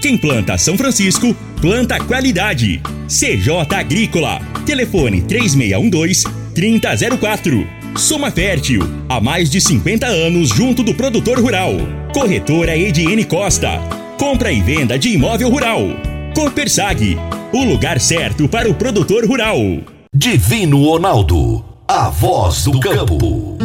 Quem planta São Francisco, planta qualidade. CJ Agrícola. Telefone 3612-3004. Soma Fértil. Há mais de 50 anos junto do produtor rural. Corretora Ediene Costa. Compra e venda de imóvel rural. Copersag. O lugar certo para o produtor rural. Divino Ronaldo. A voz do campo.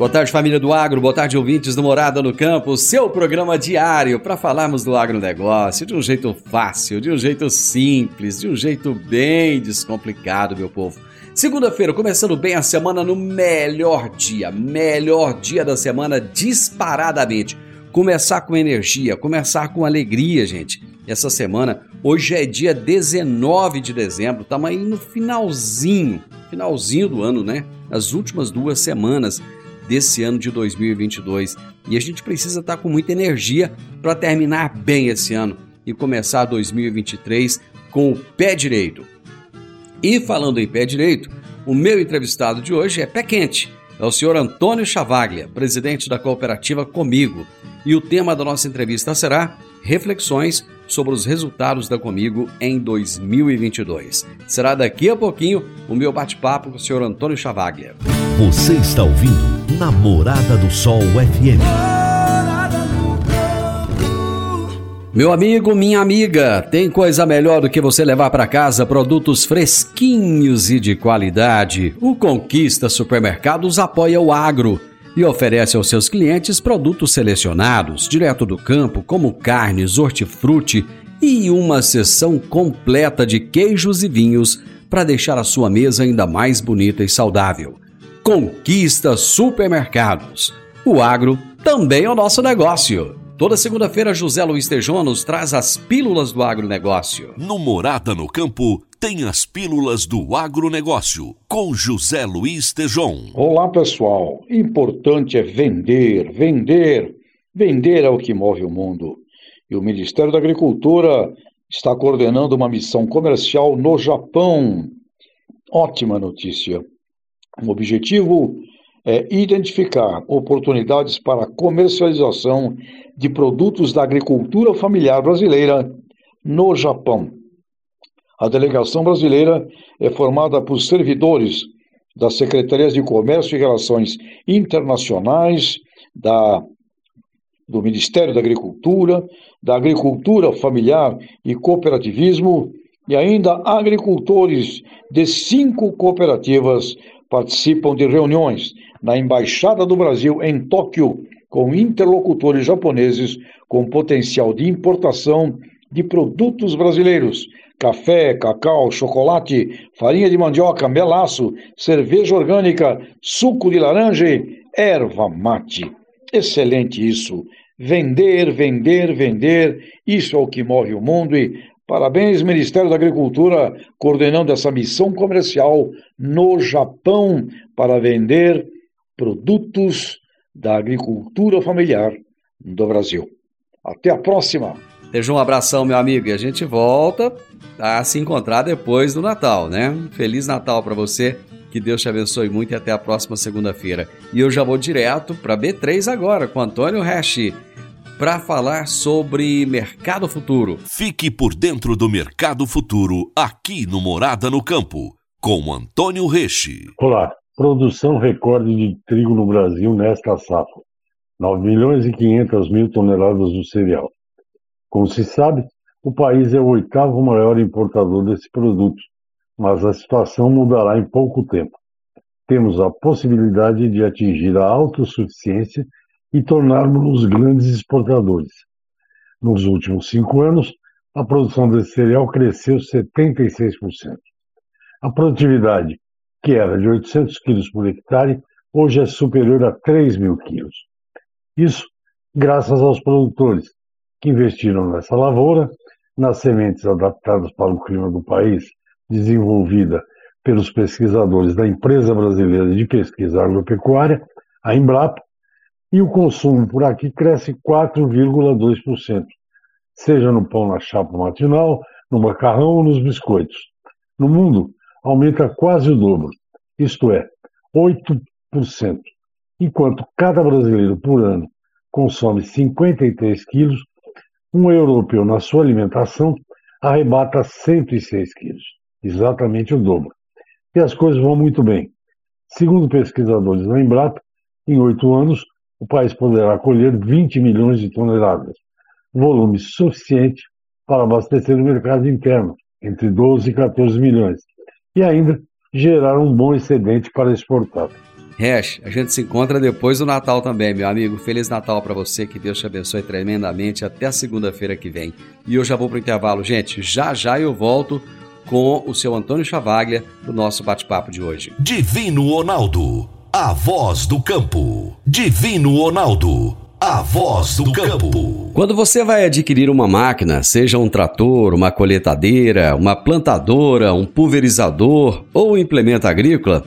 Boa tarde, família do Agro. Boa tarde, ouvintes do Morada no Campo. Seu programa diário para falarmos do agronegócio de um jeito fácil, de um jeito simples, de um jeito bem descomplicado, meu povo. Segunda-feira, começando bem a semana no melhor dia, melhor dia da semana disparadamente. Começar com energia, começar com alegria, gente. Essa semana, hoje é dia 19 de dezembro, estamos aí no finalzinho, finalzinho do ano, né? As últimas duas semanas desse ano de 2022. E a gente precisa estar com muita energia para terminar bem esse ano e começar 2023 com o pé direito. E falando em pé direito, o meu entrevistado de hoje é pé quente. É o senhor Antônio Chavaglia, presidente da cooperativa Comigo. E o tema da nossa entrevista será reflexões sobre os resultados da Comigo em 2022. Será daqui a pouquinho o meu bate-papo com o senhor Antônio Chavaglia. Você está ouvindo Namorada do Sol FM. Meu amigo, minha amiga, tem coisa melhor do que você levar para casa produtos fresquinhos e de qualidade. O Conquista Supermercados apoia o agro e oferece aos seus clientes produtos selecionados, direto do campo, como carnes, hortifruti e uma seção completa de queijos e vinhos para deixar a sua mesa ainda mais bonita e saudável. Conquista Supermercados. O agro também é o nosso negócio. Toda segunda-feira, José Luiz Tejon nos traz as pílulas do agronegócio. No Morada no Campo, tem as pílulas do agronegócio, com José Luiz Tejon. Olá, pessoal. Importante é vender, vender. Vender é o que move o mundo. E o Ministério da Agricultura está coordenando uma missão comercial no Japão. Ótima notícia. O objetivo é identificar oportunidades para comercialização de produtos da agricultura familiar brasileira no Japão. A delegação brasileira é formada por servidores das Secretarias de Comércio e Relações Internacionais, da, do Ministério da Agricultura, da Agricultura Familiar e Cooperativismo e ainda agricultores de cinco cooperativas participam de reuniões na Embaixada do Brasil em Tóquio com interlocutores japoneses com potencial de importação de produtos brasileiros: café, cacau, chocolate, farinha de mandioca, melaço, cerveja orgânica, suco de laranja erva mate. Excelente isso. Vender, vender, vender, isso é o que move o mundo e Parabéns, Ministério da Agricultura, coordenando essa missão comercial no Japão para vender produtos da agricultura familiar do Brasil. Até a próxima! Seja um abração, meu amigo, e a gente volta a se encontrar depois do Natal, né? Feliz Natal para você, que Deus te abençoe muito e até a próxima segunda-feira. E eu já vou direto para B3 agora com Antônio Hash para falar sobre mercado futuro. Fique por dentro do mercado futuro aqui no Morada no Campo, com Antônio Reche. Olá, produção recorde de trigo no Brasil nesta safra. 9 milhões e 500 mil toneladas do cereal. Como se sabe, o país é o oitavo maior importador desse produto, mas a situação mudará em pouco tempo. Temos a possibilidade de atingir a autossuficiência e tornarmos-nos grandes exportadores. Nos últimos cinco anos, a produção desse cereal cresceu 76%. A produtividade, que era de 800 quilos por hectare, hoje é superior a 3 mil quilos. Isso graças aos produtores, que investiram nessa lavoura, nas sementes adaptadas para o clima do país, desenvolvida pelos pesquisadores da Empresa Brasileira de Pesquisa Agropecuária, a Embrapa, e o consumo por aqui cresce 4,2%, seja no pão na chapa matinal, no macarrão ou nos biscoitos. No mundo, aumenta quase o dobro, isto é, 8%, enquanto cada brasileiro por ano consome 53 quilos, um europeu na sua alimentação arrebata 106 quilos, exatamente o dobro. E as coisas vão muito bem. Segundo pesquisadores da Embrapa, em oito anos, o país poderá colher 20 milhões de toneladas, volume suficiente para abastecer o mercado interno, entre 12 e 14 milhões, e ainda gerar um bom excedente para exportar. Hash, a gente se encontra depois do Natal também, meu amigo. Feliz Natal para você, que Deus te abençoe tremendamente até segunda-feira que vem. E eu já vou para o intervalo, gente. Já já eu volto com o seu Antônio Chavaglia do nosso bate-papo de hoje. Divino Ronaldo a voz do campo. Divino Ronaldo. A voz do campo. Quando você vai adquirir uma máquina, seja um trator, uma coletadeira, uma plantadora, um pulverizador ou um implemento agrícola,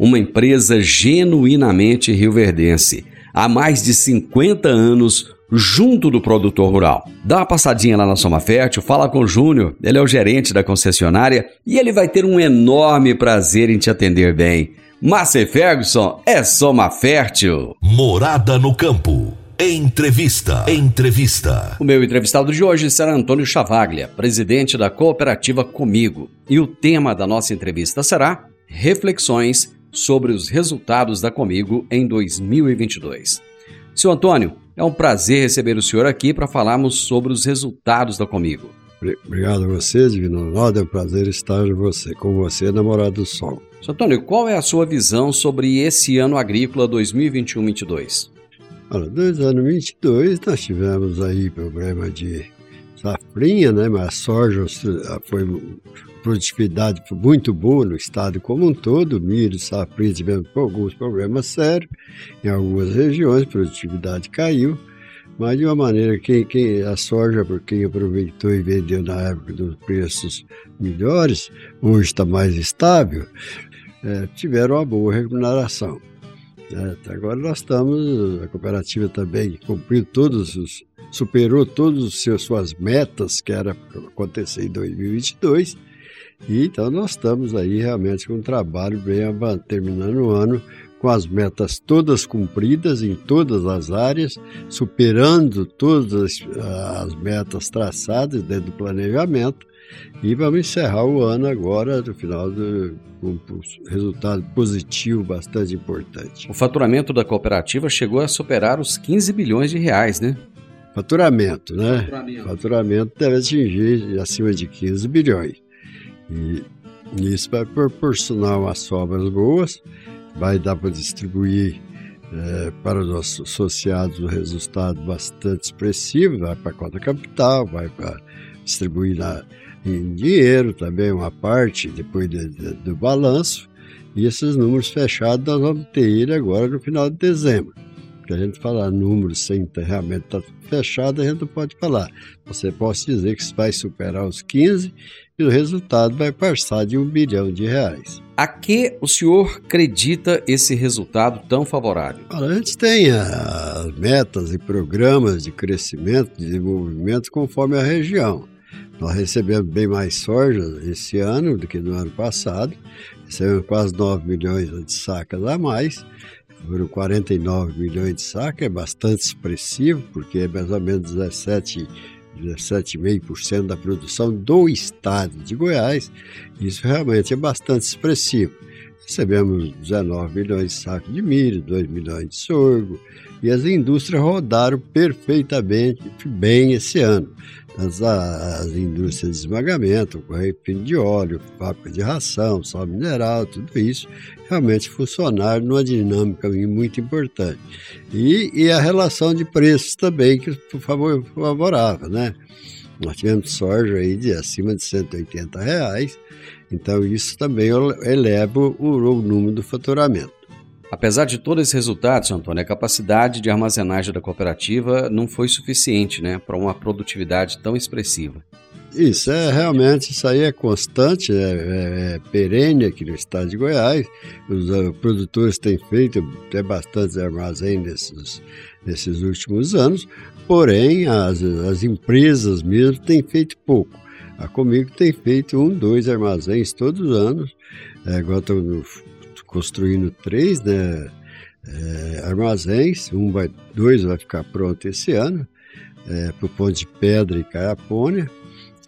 uma empresa genuinamente rioverdense, há mais de 50 anos junto do produtor rural. Dá uma passadinha lá na Soma Fértil, fala com o Júnior, ele é o gerente da concessionária e ele vai ter um enorme prazer em te atender bem. Márcia Ferguson é soma fértil. Morada no campo. Entrevista. Entrevista. O meu entrevistado de hoje será Antônio Chavaglia, presidente da cooperativa Comigo. E o tema da nossa entrevista será Reflexões sobre os resultados da Comigo em 2022. Seu Antônio, é um prazer receber o senhor aqui para falarmos sobre os resultados da Comigo. Obrigado a você, Divino Ronaldo. É um prazer estar você, com você, namorado do Sol. Sr. Antônio, qual é a sua visão sobre esse ano agrícola 2021-22? Olha, 2022 nós tivemos aí problema de safrinha, né? Mas a soja foi produtividade muito boa no estado como um todo, milho, safrinha tivemos alguns problemas sérios, em algumas regiões produtividade caiu, mas de uma maneira, quem, quem, a soja, por quem aproveitou e vendeu na época dos preços melhores, hoje está mais estável, é, tiveram uma boa remuneração. É, agora nós estamos, a cooperativa também cumpriu todos os, superou todas as suas metas que era acontecer em 2022, e então nós estamos aí realmente com um trabalho bem terminando o ano com as metas todas cumpridas em todas as áreas, superando todas as metas traçadas dentro do planejamento e vamos encerrar o ano agora, no final, do, com um resultado positivo bastante importante. O faturamento da cooperativa chegou a superar os 15 bilhões de reais, né? Faturamento, né? Faturamento, Faturamento deve atingir acima de 15 bilhões. E isso vai proporcionar umas sobras boas, vai dar para distribuir é, para os associados um resultado bastante expressivo, vai para a cota capital, vai para distribuir na, em dinheiro também, uma parte, depois de, de, do balanço. E esses números fechados nós vamos ter ele agora no final de dezembro. Porque a gente falar números sem estar tá fechado, a gente não pode falar. Você pode dizer que vai superar os 15 e o resultado vai passar de um bilhão de reais. A que o senhor acredita esse resultado tão favorável? A gente tem as metas e programas de crescimento, de desenvolvimento conforme a região. Nós recebemos bem mais soja esse ano do que no ano passado. Recebemos quase 9 milhões de sacas a mais. Foram 49 milhões de sacas, é bastante expressivo, porque é mais ou menos 17 17,5% da produção do estado de Goiás. Isso realmente é bastante expressivo. recebemos 19 milhões de sacos de milho, 2 milhões de sorgo, e as indústrias rodaram perfeitamente bem esse ano. As, as indústrias de esmagamento, refino de óleo, fábrica de ração, sal mineral, tudo isso realmente funcionaram numa dinâmica muito importante. E, e a relação de preços também, que foi favorável, né? Nós tivemos soja aí de acima de 180 reais, então isso também eleva o, o número do faturamento. Apesar de todos esses resultados, Antônio, a capacidade de armazenagem da cooperativa não foi suficiente né, para uma produtividade tão expressiva. Isso é realmente, isso aí é constante, é, é, é perene aqui no estado de Goiás. Os uh, produtores têm feito até bastante armazém nesses, nesses últimos anos, porém as, as empresas mesmo têm feito pouco. A Comigo tem feito um, dois armazéns todos os anos. É, agora estamos construindo três né, é, armazéns, um vai, dois vai ficar pronto esse ano, é, para o Ponte de Pedra e Caiapônia,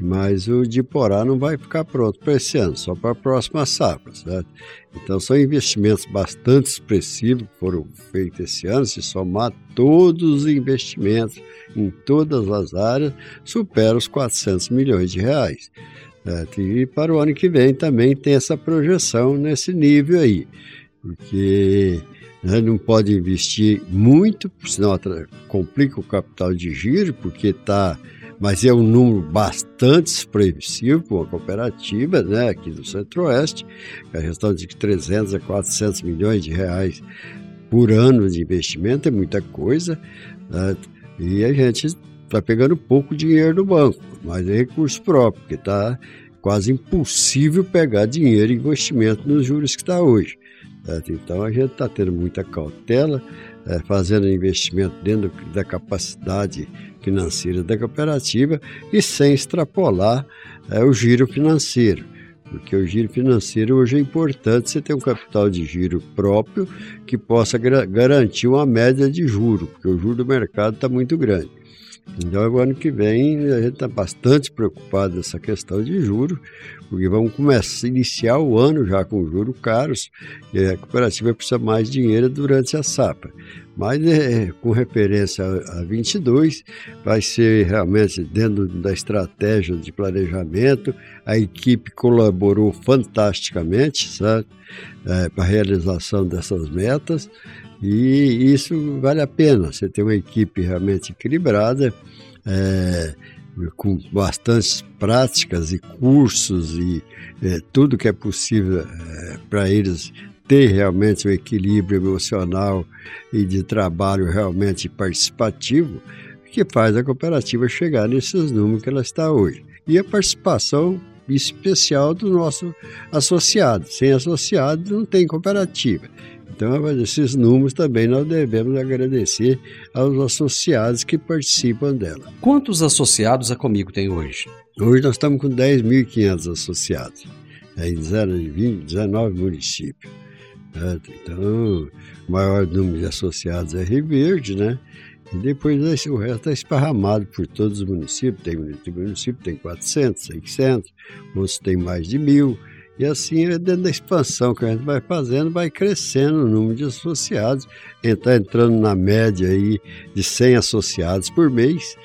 mas o de Porá não vai ficar pronto para esse ano, só para a próxima safra, certo? Então são investimentos bastante expressivos que foram feitos esse ano, se somar todos os investimentos em todas as áreas, supera os 400 milhões de reais. Certo? E para o ano que vem também tem essa projeção nesse nível aí, porque né, não pode investir muito, senão complica o capital de giro, porque está mas é um número bastante expressivo para uma cooperativa né, aqui do Centro-Oeste, a questão de 300 a 400 milhões de reais por ano de investimento é muita coisa, né, e a gente está pegando pouco dinheiro do banco, mas é recurso próprio, porque está quase impossível pegar dinheiro em investimento nos juros que está hoje. Certo? Então a gente está tendo muita cautela, é, fazendo investimento dentro da capacidade financeira da cooperativa e sem extrapolar é, o giro financeiro. Porque o giro financeiro hoje é importante você ter um capital de giro próprio que possa garantir uma média de juro, porque o juro do mercado está muito grande. Então, o ano que vem, a gente está bastante preocupado nessa questão de juros, porque vamos começar iniciar o ano já com juros caros, e a cooperativa precisa mais dinheiro durante a safra. Mas é, com referência a 22, vai ser realmente dentro da estratégia de planejamento. A equipe colaborou fantasticamente, é, para a realização dessas metas. E isso vale a pena. Você tem uma equipe realmente equilibrada, é, com bastantes práticas e cursos e é, tudo que é possível é, para eles ter realmente um equilíbrio emocional e de trabalho realmente participativo, que faz a cooperativa chegar nesses números que ela está hoje. E a participação especial do nosso associado. Sem associado não tem cooperativa. Então, esses números também nós devemos agradecer aos associados que participam dela. Quantos associados a Comigo tem hoje? Hoje nós estamos com 10.500 associados, é, em 19 municípios. Então, o maior número de associados é Rio Verde, né? E depois o resto está esparramado por todos os municípios. Tem município tem 400, 600, outros tem mais de mil. E assim, é dentro da expansão que a gente vai fazendo, vai crescendo o número de associados. Está entrando na média aí de 100 associados por mês.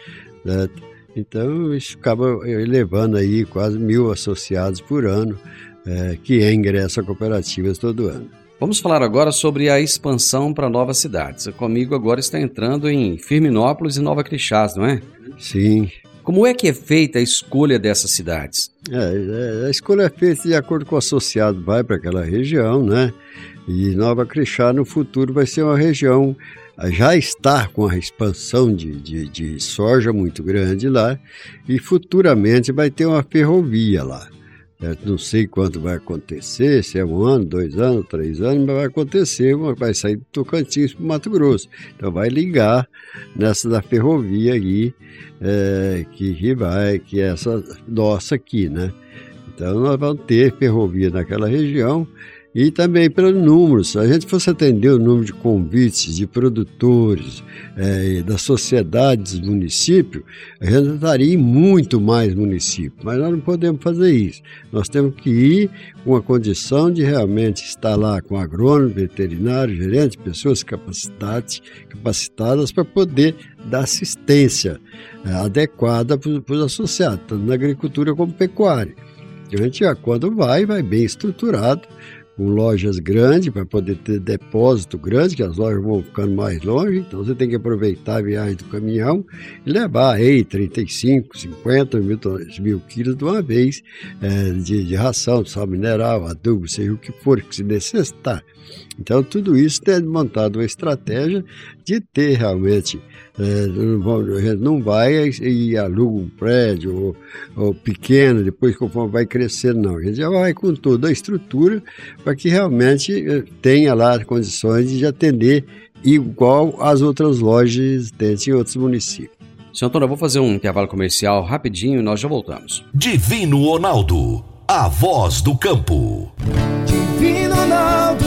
Né? Então, isso acaba elevando aí quase mil associados por ano, é, que ingressam a cooperativas todo ano. Vamos falar agora sobre a expansão para novas cidades. Comigo agora está entrando em Firminópolis e Nova Crixás, não é? Sim. Como é que é feita a escolha dessas cidades? É, é a escolha é feita de acordo com o associado, vai para aquela região, né? E Nova Crixás no futuro vai ser uma região já está com a expansão de, de, de, soja muito grande lá e futuramente vai ter uma ferrovia lá. Não sei quanto vai acontecer, se é um ano, dois anos, três anos, mas vai acontecer, vai sair do Tocantins para o Mato Grosso. Então vai ligar nessa da ferrovia aí, é, que vai, que é essa nossa aqui, né? Então nós vamos ter ferrovia naquela região e também pelo número. Se a gente fosse atender o número de convites de produtores, é, da sociedade dos municípios, a gente estaria em muito mais municípios, mas nós não podemos fazer isso. Nós temos que ir com a condição de realmente estar lá com agrônomo, veterinário, gerente, pessoas capacitadas, capacitadas para poder dar assistência é, adequada para os associados, tanto na agricultura como pecuária. A gente, quando vai, vai bem estruturado, com lojas grandes para poder ter depósito grande, que as lojas vão ficando mais longe, então você tem que aproveitar a viagem do caminhão e levar aí 35, 50 mil, mil quilos de uma vez é, de, de ração, sal mineral, adubo, seja o que for que se necessitar. Então, tudo isso tem montado uma estratégia de ter realmente. É, não vai e aluga um prédio ou, ou, pequeno, depois conforme vai crescendo, não. A gente já vai com toda a estrutura para que realmente é, tenha lá condições de atender igual as outras lojas existentes em outros municípios. Senhor Antônio, eu vou fazer um intervalo comercial rapidinho e nós já voltamos. Divino Ronaldo, a voz do campo. Divino Ronaldo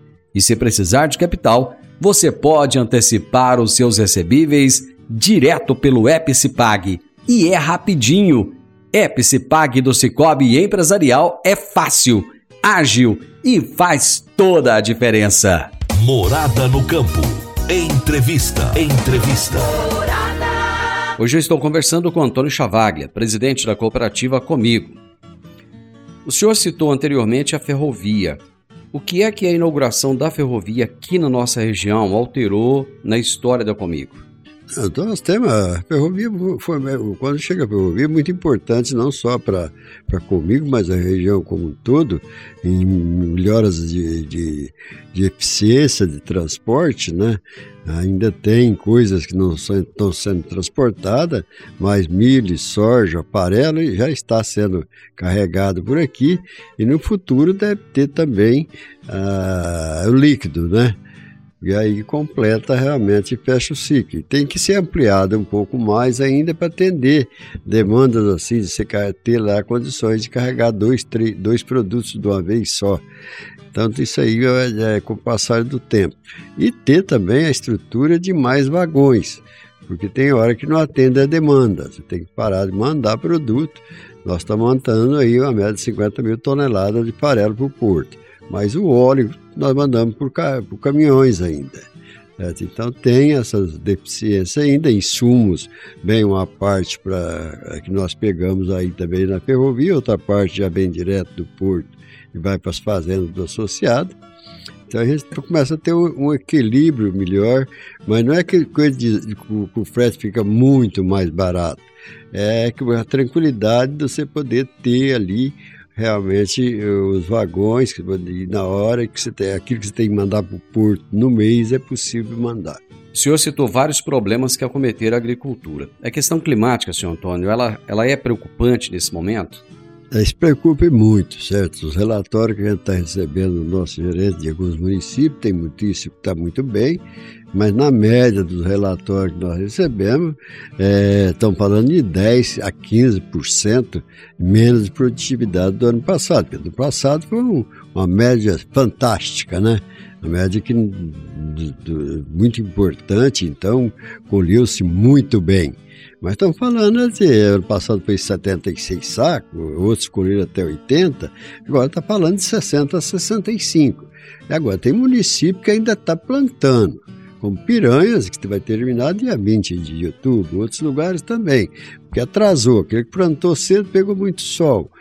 E se precisar de capital, você pode antecipar os seus recebíveis direto pelo Epicipag. E é rapidinho. Epicipag do Cicobi Empresarial é fácil, ágil e faz toda a diferença. Morada no campo. Entrevista. Entrevista. Hoje eu estou conversando com Antônio Chavaglia, presidente da cooperativa Comigo. O senhor citou anteriormente a ferrovia. O que é que a inauguração da ferrovia aqui na nossa região alterou na história da Comigo? Então, nós temos a ferrovia, foi, quando chega a ferrovia, é muito importante não só para comigo, mas a região como um todo, em melhoras de, de, de eficiência de transporte, né? Ainda tem coisas que não são, estão sendo transportadas, mas milho, soja, farelo já está sendo carregado por aqui e no futuro deve ter também ah, o líquido, né? E aí completa realmente e fecha o ciclo. Tem que ser ampliado um pouco mais ainda para atender demandas assim, de você ter lá condições de carregar dois, três, dois produtos de uma vez só. Tanto isso aí é, é com o passar do tempo. E ter também a estrutura de mais vagões, porque tem hora que não atende a demanda. Você tem que parar de mandar produto. Nós estamos montando aí uma média de 50 mil toneladas de farelo para o porto. Mas o óleo nós mandamos por, por caminhões ainda. Então tem essas deficiências ainda, insumos, bem uma parte para que nós pegamos aí também na ferrovia, outra parte já vem direto do porto e vai para as fazendas do associado. Então a gente começa a ter um, equilíbrio melhor, mas não é que coisa de, o frete fica muito mais barato, é que a tranquilidade de você poder ter ali realmente os vagões, na hora que você tem aquilo que você tem que mandar para o porto no mês, é possível mandar. O senhor citou vários problemas que acometeram a agricultura. A questão climática, senhor Antônio, ela, ela é preocupante nesse momento? É, se preocupe muito, certo? Os relatórios que a gente está recebendo do nosso gerente de alguns municípios, tem muitíssimo que está muito bem, mas na média dos relatórios que nós recebemos, é, estão falando de 10% a 15% menos de produtividade do ano passado. Porque do passado foi um, uma média fantástica, né? Uma média que, muito importante, então colheu-se muito bem. Mas estamos falando de ano passado foi 76 sacos, outros colheram até 80, agora está falando de 60 a 65. E agora tem município que ainda está plantando como Piranhas, que vai terminar dia 20 de outubro, outros lugares também, porque atrasou, aquele que plantou cedo pegou muito sol.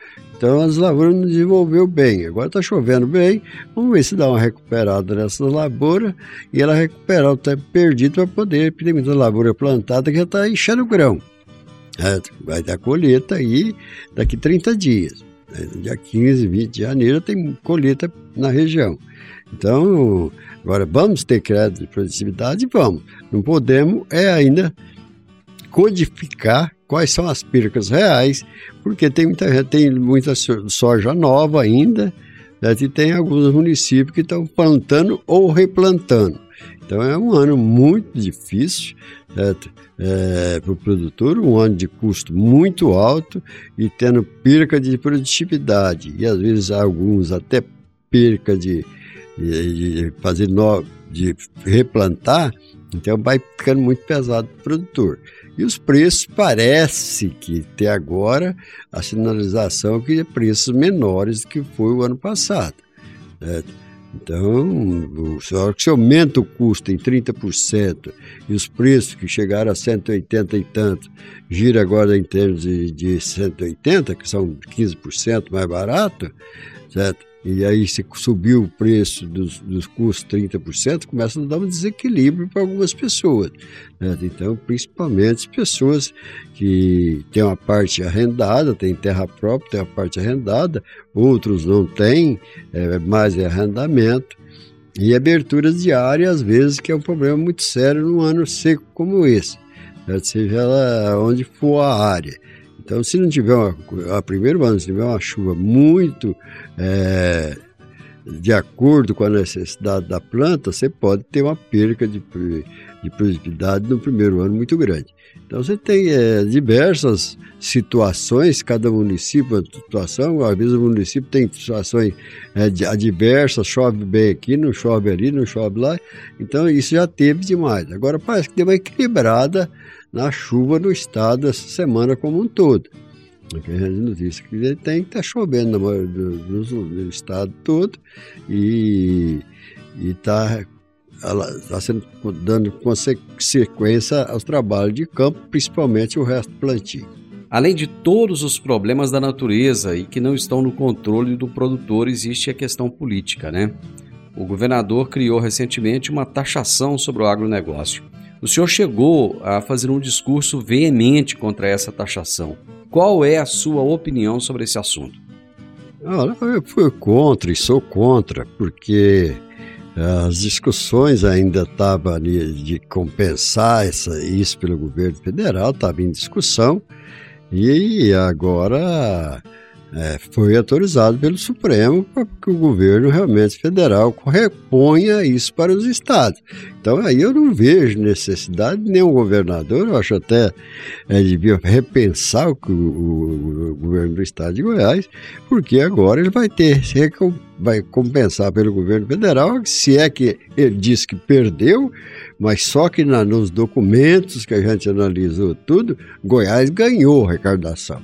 Então as lavouras não desenvolveu bem. Agora está chovendo bem, vamos ver se dá uma recuperada nessas lavouras e ela recuperar o tempo perdido para poder, tem muita lavoura plantada que já está enchendo o grão. É, vai dar colheita aí daqui 30 dias. Dia 15, 20 de janeiro tem colheita na região. Então, agora vamos ter crédito de produtividade? Vamos. Não podemos é ainda codificar quais são as percas reais, porque tem muita, tem muita soja nova ainda, né, e tem alguns municípios que estão plantando ou replantando. Então é um ano muito difícil é, para o produtor, um ano de custo muito alto e tendo perca de produtividade, e às vezes alguns até perca de, de, de fazer no, de replantar, então vai ficando muito pesado para o produtor. E os preços parece que até agora a sinalização que é preços menores do que foi o ano passado. Né? Então, se aumenta o custo em 30% e os preços que chegaram a 180 e tanto gira agora em termos de, de 180, que são 15% mais barato, certo? E aí se subiu o preço dos, dos custos 30%, começa a dar um desequilíbrio para algumas pessoas. Né? Então, principalmente pessoas que têm uma parte arrendada, têm terra própria, têm uma parte arrendada, outros não têm, é, mais é arrendamento. E aberturas diárias, às vezes, que é um problema muito sério num ano seco como esse, né? seja ela onde for a área. Então, se não tiver uma, a primeiro ano, se tiver uma chuva muito é, de acordo com a necessidade da planta, você pode ter uma perca de, de produtividade no primeiro ano muito grande. Então, você tem é, diversas situações, cada município situação, às vezes o município tem situações é, adversas, chove bem aqui, não chove ali, não chove lá, então isso já teve demais. Agora parece que deu uma equilibrada na chuva no estado essa semana como um todo. Aqui a notícia que tem que tá chovendo no, no, no, estado todo e está tá sendo dando sequência aos trabalhos de campo, principalmente o resto do plantio. Além de todos os problemas da natureza e que não estão no controle do produtor, existe a questão política, né? O governador criou recentemente uma taxação sobre o agronegócio. O senhor chegou a fazer um discurso veemente contra essa taxação. Qual é a sua opinião sobre esse assunto? Eu fui contra e sou contra, porque eh, as discussões ainda estavam de compensar essa, isso pelo governo federal, estava em discussão, e agora é, foi autorizado pelo Supremo para que o governo realmente federal reponha isso para os estados. Então aí eu não vejo necessidade de nenhum governador, eu acho até é, devia repensar o, o, o, governo do estado de Goiás, porque agora ele vai ter, vai compensar pelo governo federal, se é que ele disse que perdeu, mas só que na, nos documentos que a gente analisou tudo, Goiás ganhou a arrecadação.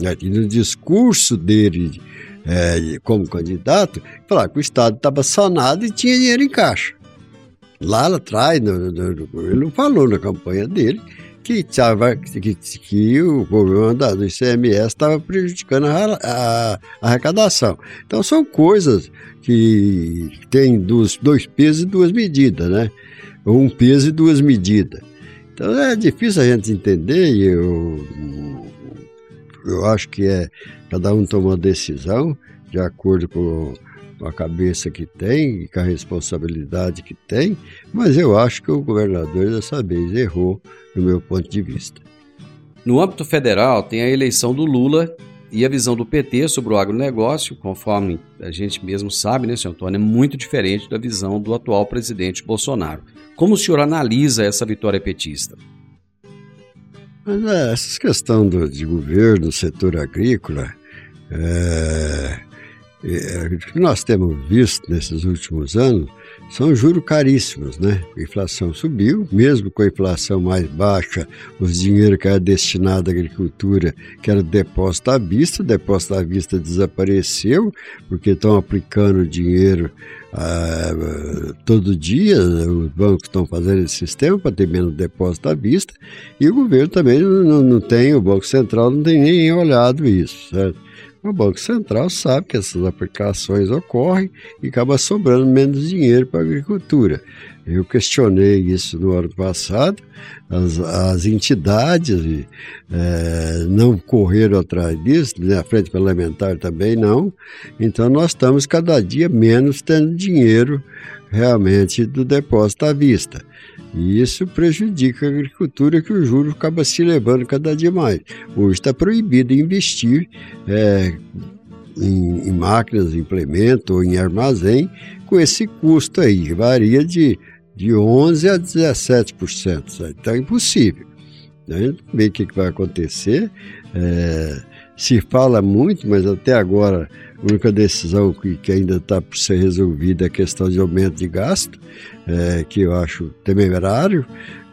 Né? No discurso dele é, como candidato, falar que o Estado estava sanado e tinha dinheiro em caixa. Lá atrás, no, no, ele não falou na campanha dele que, tava, que, que o problema do ICMS estava prejudicando a, a, a, arrecadação. Então, são coisas que têm dois, dois pesos e duas medidas, né? Um peso e duas medidas. Então, é difícil a gente entender e eu eu acho que é cada um toma uma decisão de acordo com a cabeça que tem e com a responsabilidade que tem, mas eu acho que o governador dessa vez errou, do meu ponto de vista. No âmbito federal, tem a eleição do Lula e a visão do PT sobre o agronegócio, conforme a gente mesmo sabe, né, senhor Antônio, é muito diferente da visão do atual presidente Bolsonaro. Como o senhor analisa essa vitória petista? Mas é, essa questão do, de governo, setor agrícola, é, é, o que nós temos visto nesses últimos anos são juros caríssimos, né? A inflação subiu, mesmo com a inflação mais baixa, os dinheiro que era destinado à agricultura, que era depósito à vista, o depósito à vista desapareceu, porque estão aplicando dinheiro ah, todo dia, os bancos estão fazendo esse sistema para ter menos depósito à vista, e o governo também não, não tem, o Banco Central não tem nem olhado isso, certo? O Banco Central sabe que essas aplicações ocorrem e acaba sobrando menos dinheiro para a agricultura. Eu questionei isso no ano passado, as, as entidades é, não correram atrás disso, né? a frente parlamentar também não, então nós estamos cada dia menos tendo dinheiro realmente do depósito à vista. E isso prejudica a agricultura, que o juro acaba se elevando cada dia mais. Hoje está proibido investir é, em, em, máquinas, implemento ou em armazém com esse custo aí, varia de, de 11% a 17%. Então é impossível. Né? Ver o que, que vai acontecer. É, se fala muito, mas até agora a única decisão que, que ainda está por ser resolvida é a questão de aumento de gasto, é, que eu acho temerário,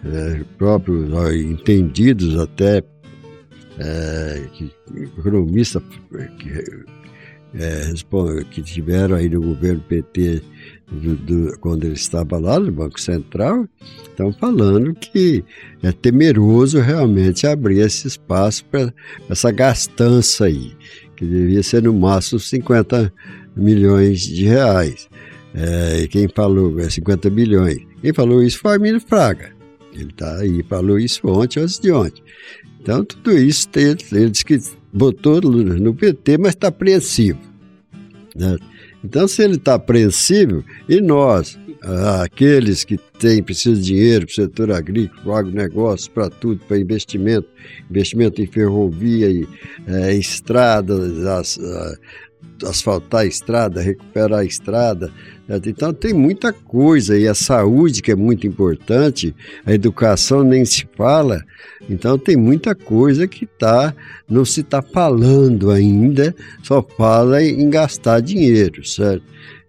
é, próprios entendidos até é, que, economistas que, é, que tiveram aí no governo PT do, do, quando ele estava lá no Banco Central, estão falando que é temeroso realmente abrir esse espaço para essa gastança aí que devia ser no máximo 50 milhões de reais. É, e quem falou, é 50 bilhões. Quem falou isso foi Armino Fraga. Ele tá aí, falou isso ontem, antes de ontem. Então, tudo isso, ele, ele disse que botou no PT, mas está apreensivo. Né? Então, se ele está apreensivo, e nós, aqueles que têm, precisam de dinheiro para o setor agrícola, para o agronegócio, para tudo, para investimento, investimento em ferrovia e é, estradas, as, asfaltar a estrada, recuperar a estrada. Então tem muita coisa, e a saúde que é muito importante, a educação nem se fala, então tem muita coisa que tá, não se está falando ainda, só fala em gastar dinheiro, certo?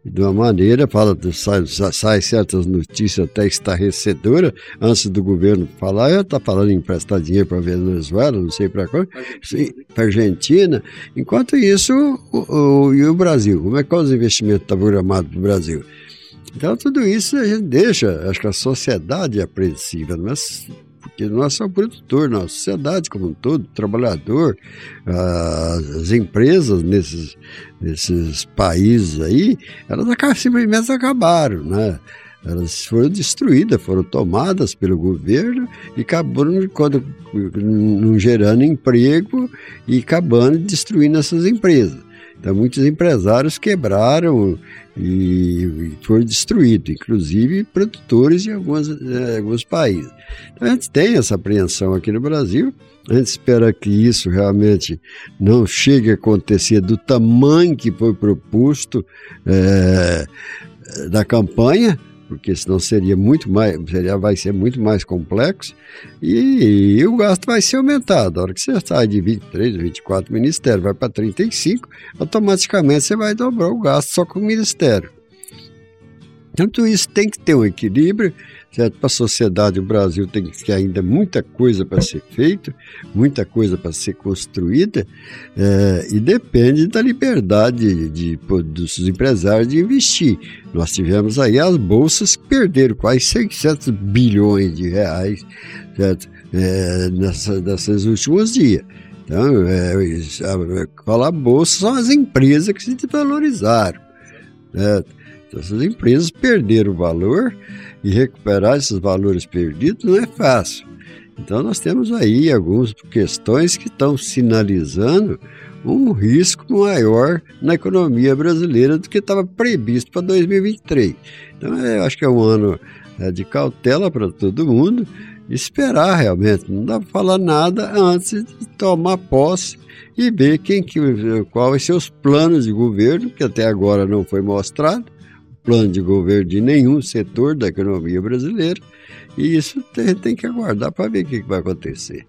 De uma maneira, fala, sai, sai certas notícias até estarrecedoras, antes do governo falar, eu está falando em emprestar dinheiro para a Venezuela, não sei para qual, para a Argentina. Enquanto isso, o, o, e o Brasil? Como é que os investimentos estão programados para o Brasil? Então, tudo isso a gente deixa, acho que a sociedade é apreensiva, mas porque nós somos produtor, nossa sociedade como um todo, trabalhador, as empresas nesses, nesses países aí, elas simplesmente acabaram, né? Elas foram destruídas, foram tomadas pelo governo e acabaram quando, não gerando emprego e acabando destruindo essas empresas. Então, muitos empresários quebraram e, e foram destruídos, inclusive produtores em algumas, eh, alguns países. Então, a gente tem essa apreensão aqui no Brasil. A gente espera que isso realmente não chegue a acontecer do tamanho que foi proposto é, da campanha, porque senão seria muito mais, seria, vai ser muito mais complexo e, e, o gasto vai ser aumentado. A hora que você sai de 23, 24 ministérios, vai para 35, automaticamente você vai dobrar o gasto só com o ministério. Tudo isso tem que ter um equilíbrio certo? Para a sociedade, o Brasil tem que ter ainda muita coisa para ser feita, muita coisa para ser construída, é, e depende da liberdade de, de, dos empresários de investir. Nós tivemos aí as bolsas que perderam quase 600 bilhões de reais certo? É, nessa, nesses últimos dias. Então, é, falar bolsa são as empresas que se valorizaram. Certo? Essas empresas perderam valor e recuperar esses valores perdidos não é fácil. Então, nós temos aí algumas questões que estão sinalizando um risco maior na economia brasileira do que estava previsto para 2023. Então, eu acho que é um ano é, de cautela para todo mundo, esperar realmente, não dá para falar nada antes de tomar posse e ver quem que, qual vai ser os planos de governo, que até agora não foi mostrado, plano de governo de nenhum setor da economia brasileira. E isso tem, tem que aguardar para ver o que, vai acontecer.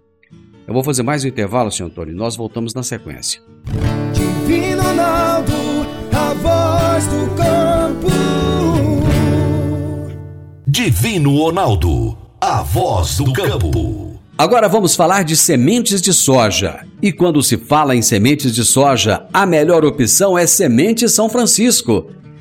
Eu vou fazer mais um intervalo, senhor Antônio, e nós voltamos na sequência. Divino Ronaldo, a voz do campo. Divino Ronaldo, a voz do campo. Agora vamos falar de sementes de soja. E quando se fala em sementes de soja, a melhor opção é Semente São Francisco.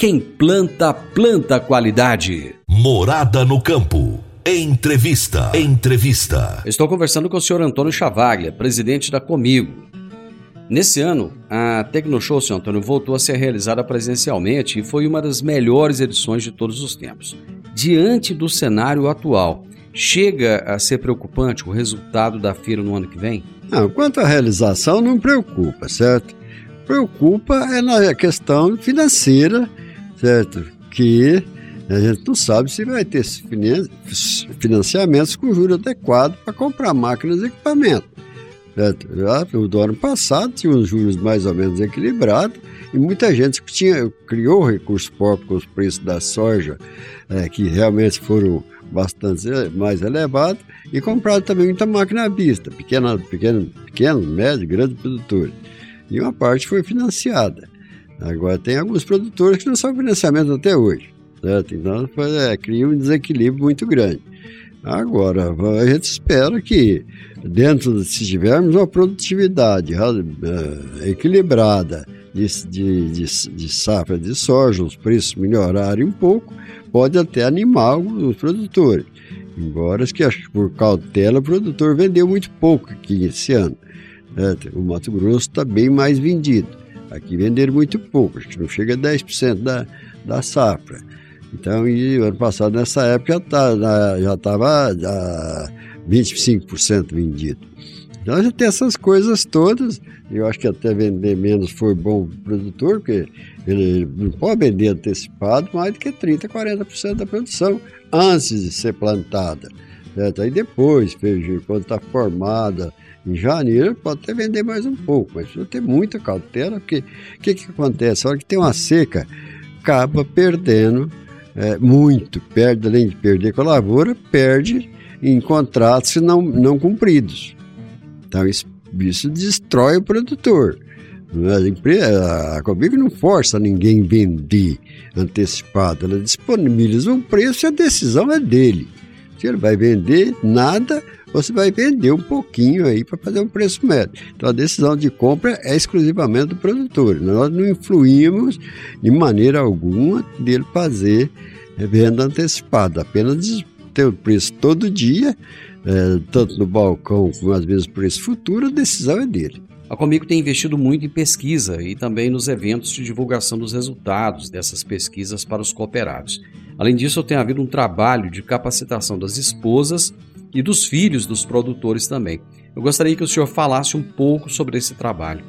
quem planta, planta qualidade. Morada no campo. Entrevista. Entrevista. Estou conversando com o senhor Antônio Chavaglia, presidente da Comigo. Nesse ano, a Tecnoshow, senhor Antônio, voltou a ser realizada presencialmente e foi uma das melhores edições de todos os tempos. Diante do cenário atual, chega a ser preocupante o resultado da feira no ano que vem? Não, quanto à realização, não preocupa, certo? Preocupa é na questão financeira, certo? Que a gente não sabe se vai ter financiamentos com juros adequados para comprar máquinas e equipamentos. Certo? Já do ano passado tinha os juros mais ou menos equilibrados e muita gente tinha, criou recursos próprios com os preços da soja, é, que realmente foram bastante mais elevados, e compraram também muita máquina à vista, pequena, pequeno, pequeno, médio, grande produtores. E uma parte foi financiada. Agora tem alguns produtores que não são financiamento até hoje. Certo? Então é, cria um desequilíbrio muito grande. Agora, a gente espera que, dentro, se tivermos uma produtividade uh, equilibrada de, de, de, de, safra de soja, os preços melhorarem um pouco, pode até animar os produtores. Embora que, por cautela, o produtor vendeu muito pouco aqui esse ano. Né? O Mato Grosso está bem mais vendido. Aqui venderam muito pouco, acho que não chega a 10% da, da safra. Então, e ano passado, nessa época, já estava já 25% vendido. Então, já tem essas coisas todas. Eu acho que até vender menos foi bom para o produtor, porque ele não pode vender antecipado mais do que 30%, 40% da produção antes de ser plantada. Certo? Aí depois, quando está formada, em janeiro, pode até vender mais um pouco, mas precisa ter muita cautela, porque o que, que acontece? A hora que tem uma seca, acaba perdendo é, muito, perde, além de perder com a lavoura, perde em contratos não, não cumpridos. Então, isso, isso destrói o produtor. A, empresa, a Comigo não força ninguém vender antecipado, ela disponibiliza um preço e a decisão é dele. Se ele vai vender nada, você vai vender um pouquinho aí para fazer um preço médio. Então a decisão de compra é exclusivamente do produtor. Nós não influímos de maneira alguma dele fazer venda antecipada, apenas ter o preço todo dia, é, tanto no balcão como às vezes preço futuro, a decisão é dele. A Comigo tem investido muito em pesquisa e também nos eventos de divulgação dos resultados dessas pesquisas para os cooperados. Além disso, tem havido um trabalho de capacitação das esposas e dos filhos dos produtores também. Eu gostaria que o senhor falasse um pouco sobre esse trabalho.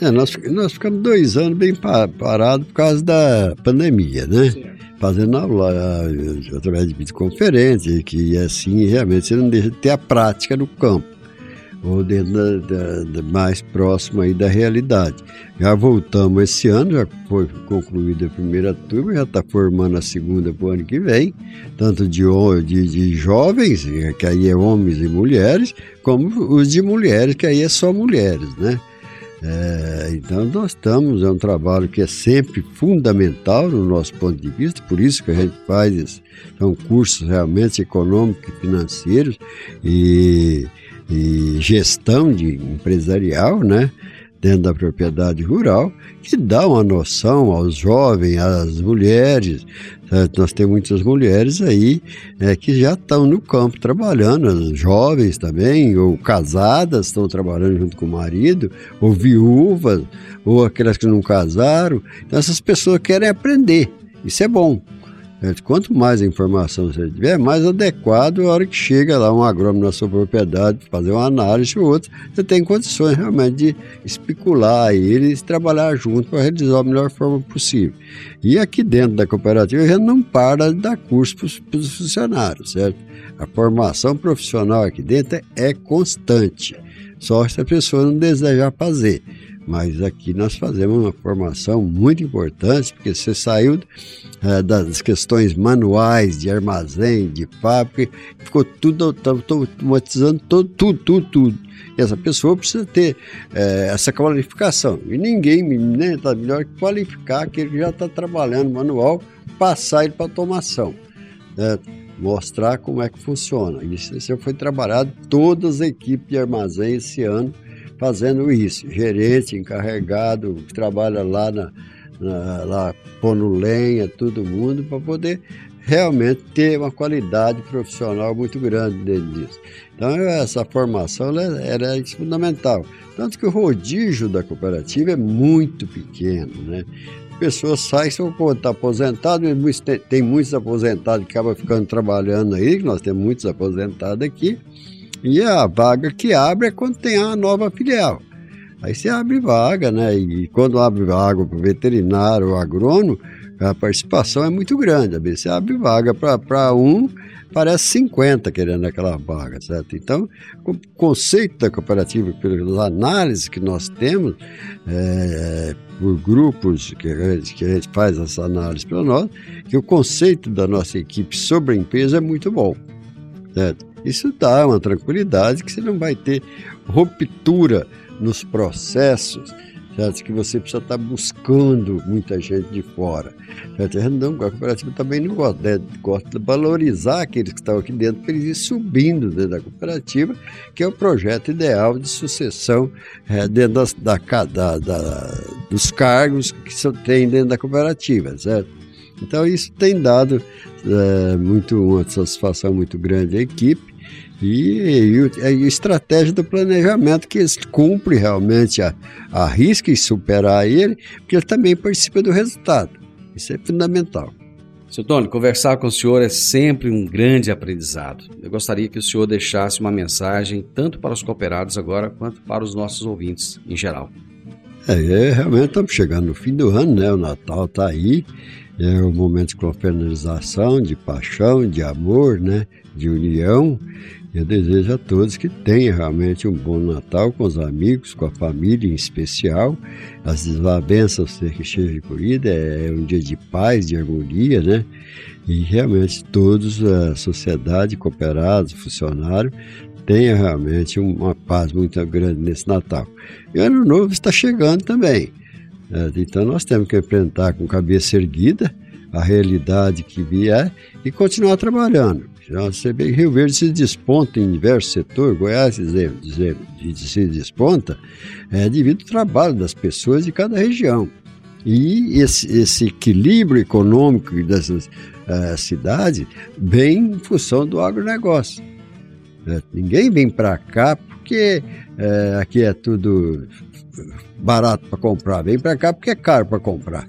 É, nós, nós ficamos dois anos bem parados por causa da pandemia, né? Sim. Fazendo aula através de videoconferência, que assim realmente você não deixa de ter a prática no campo ou dentro da, da, da, mais próximo aí da realidade. Já voltamos esse ano, já foi concluída a primeira turma, já está formando a segunda para o ano que vem, tanto de, de, de jovens, que aí é homens e mulheres, como os de mulheres, que aí é só mulheres, né? É, então nós estamos, é um trabalho que é sempre fundamental no nosso ponto de vista, por isso que a gente faz, são cursos realmente econômicos e financeiros e e gestão de empresarial, né? dentro da propriedade rural, que dá uma noção aos jovens, às mulheres. Certo? Nós temos muitas mulheres aí é, que já estão no campo trabalhando, jovens também, ou casadas, estão trabalhando junto com o marido, ou viúvas, ou aquelas que não casaram. Então, essas pessoas querem aprender. Isso é bom. Quanto mais informação você tiver, mais adequado a hora que chega lá um agrônomo na sua propriedade, fazer uma análise ou outra, você tem condições realmente de especular ele e trabalhar junto para realizar da melhor forma possível. E aqui dentro da cooperativa a gente não para de dar curso para os funcionários, certo? A formação profissional aqui dentro é constante, só se a pessoa não desejar fazer. Mas aqui nós fazemos uma formação muito importante, porque você saiu é, das questões manuais de armazém, de fábrica, ficou tudo automatizando todo, tudo, tudo, tudo. E essa pessoa precisa ter é, essa qualificação. E ninguém né, está melhor que qualificar aquele que já está trabalhando manual, passar ele para automação. Né? Mostrar como é que funciona. Isso, isso foi trabalhado todas as equipes de armazém esse ano fazendo isso. Gerente, encarregado, que trabalha lá, na, na, lá pondo lenha, todo mundo, para poder realmente ter uma qualidade profissional muito grande dentro disso. Então, essa formação era fundamental. Tanto que o rodízio da cooperativa é muito pequeno, né? Pessoas saem, são tá aposentado, tem muitos aposentados que acabam ficando trabalhando aí, nós temos muitos aposentados aqui, e a vaga que abre é quando tem a nova filial. Aí você abre vaga, né? E quando abre vaga para veterinário ou agrônomo, a participação é muito grande. Você abre vaga para um, parece 50 querendo aquela vaga, certo? Então, o conceito da cooperativa, pelas análises que nós temos, é, por grupos que a, gente, que a gente faz essa análise para nós, que o conceito da nossa equipe sobre a empresa é muito bom, certo? Isso dá uma tranquilidade que você não vai ter ruptura nos processos, certo? que você precisa estar buscando muita gente de fora. Certo? A cooperativa também não gosta, né? gosta de valorizar aqueles que estão aqui dentro para eles ir subindo dentro da cooperativa, que é o projeto ideal de sucessão é, dentro da, da, da, dos cargos que se tem dentro da cooperativa, certo? Então isso tem dado é, muito uma satisfação muito grande à equipe e, e, a estratégia do planejamento que eles cumprem realmente, a, arrisca em superar ele, porque ele também participa do resultado. Isso é fundamental. Seu Tony, conversar com o senhor é sempre um grande aprendizado. Eu gostaria que o senhor deixasse uma mensagem tanto para os cooperados agora quanto para os nossos ouvintes em geral. É, é realmente estamos chegando no fim do ano, né? O Natal está aí, é um momento de confraternização, de paixão, de amor, né? De união. Eu desejo a todos que tenham realmente um bom Natal com os amigos, com a família em especial. As desavenças que sejam colhidas é um dia de paz, de harmonia, né? E realmente todos, a sociedade, cooperados, funcionários, tenha realmente uma paz muito grande nesse Natal. E Ano Novo está chegando também. Né? Então nós temos que enfrentar com cabeça erguida a realidade que vier e continuar trabalhando. Vê que Rio Verde se desponta em diversos setores, Goiás se desponta é, devido ao trabalho das pessoas de cada região. E esse, esse equilíbrio econômico dessas uh, cidades vem em função do agronegócio. É, ninguém vem para cá porque é, aqui é tudo barato para comprar, vem para cá porque é caro para comprar.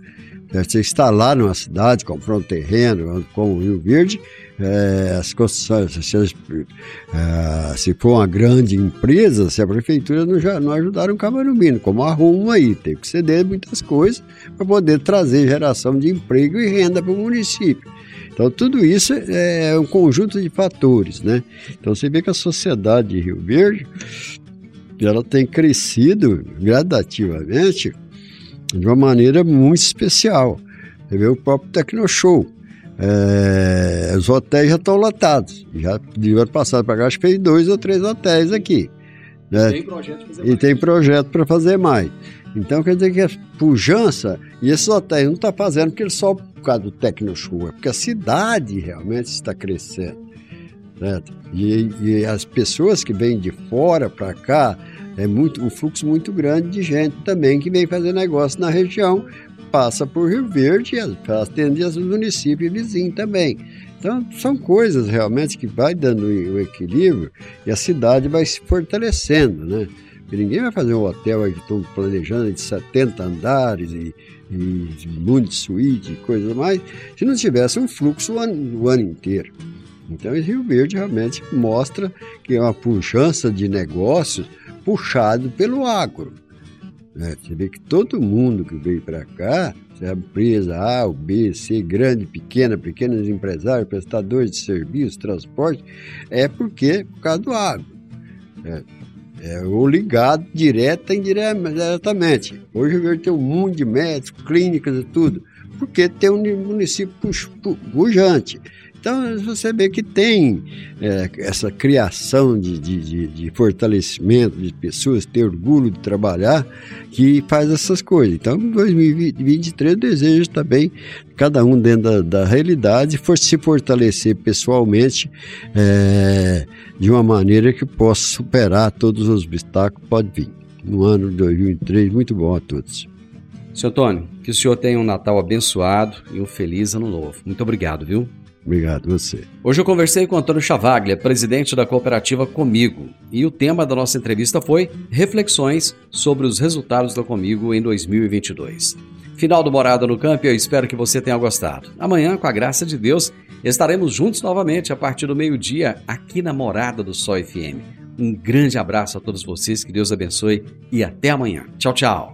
Você está lá numa cidade, comprou um terreno, como o Rio Verde, é, as construções, se, é, se, for uma grande empresa, se a prefeitura não, já, não ajudar um camarubino, como a Rumo aí, tem que ceder muitas coisas para poder trazer geração de emprego e renda para o município. Então, tudo isso é um conjunto de fatores, né? Então, você vê que a sociedade de Rio Verde, ela tem crescido gradativamente de uma maneira muito especial. Você vê o próprio Tecnoshow. É, os hotéis já estão lotados. Já de ano passado para cá, acho que fez dois ou três hotéis aqui. Né? Tem e tem projeto para fazer mais. Então quer dizer que a pujança, e esses hotéis não estão tá fazendo porque só por causa do Tecnoshow, é porque a cidade realmente está crescendo. Certo? E, e as pessoas que vêm de fora para cá, é muito, um fluxo muito grande de gente também que vem fazer negócio na região, passa por Rio Verde e atende os municípios vizinhos também. Então, são coisas realmente que vai dando o equilíbrio e a cidade vai se fortalecendo, né? Ninguém vai fazer um hotel aí que estão planejando de 70 andares e, e muitas suíte e coisas mais, se não tivesse um fluxo o ano, o ano inteiro. Então, Rio Verde realmente mostra que é uma puxança de negócios puxado pelo agro. Né? Você vê que todo mundo que veio para cá, é empresa A, B, C, grande, pequena, pequenos empresários, prestadores de serviços, transporte, é porque por causa do agro. Né? É, ou ligado direta e indiretamente. Hoje eu tenho um mundo de médicos, clínicas e tudo, porque tem um município pujante. Então você vê que tem é, essa criação de, de, de, fortalecimento de pessoas, ter orgulho de trabalhar, que faz essas coisas. Então, em 2023, eu desejo também, cada um dentro da, da realidade, for se fortalecer pessoalmente é, de uma maneira que possa superar todos os obstáculos que pode vir. No ano de 2023, muito bom a todos. Seu Antônio, que o senhor tenha um Natal abençoado e um feliz ano novo. Muito obrigado, viu? Obrigado, você. Hoje eu conversei com Antônio Chavaglia, presidente da cooperativa Comigo, e o tema da nossa entrevista foi reflexões sobre os resultados da Comigo em 2022. Final do Morada no Campo, eu espero que você tenha gostado. Amanhã, com a graça de Deus, estaremos juntos novamente a partir do meio-dia aqui na Morada do Sol FM. Um grande abraço a todos vocês, que Deus abençoe e até amanhã. Tchau, tchau.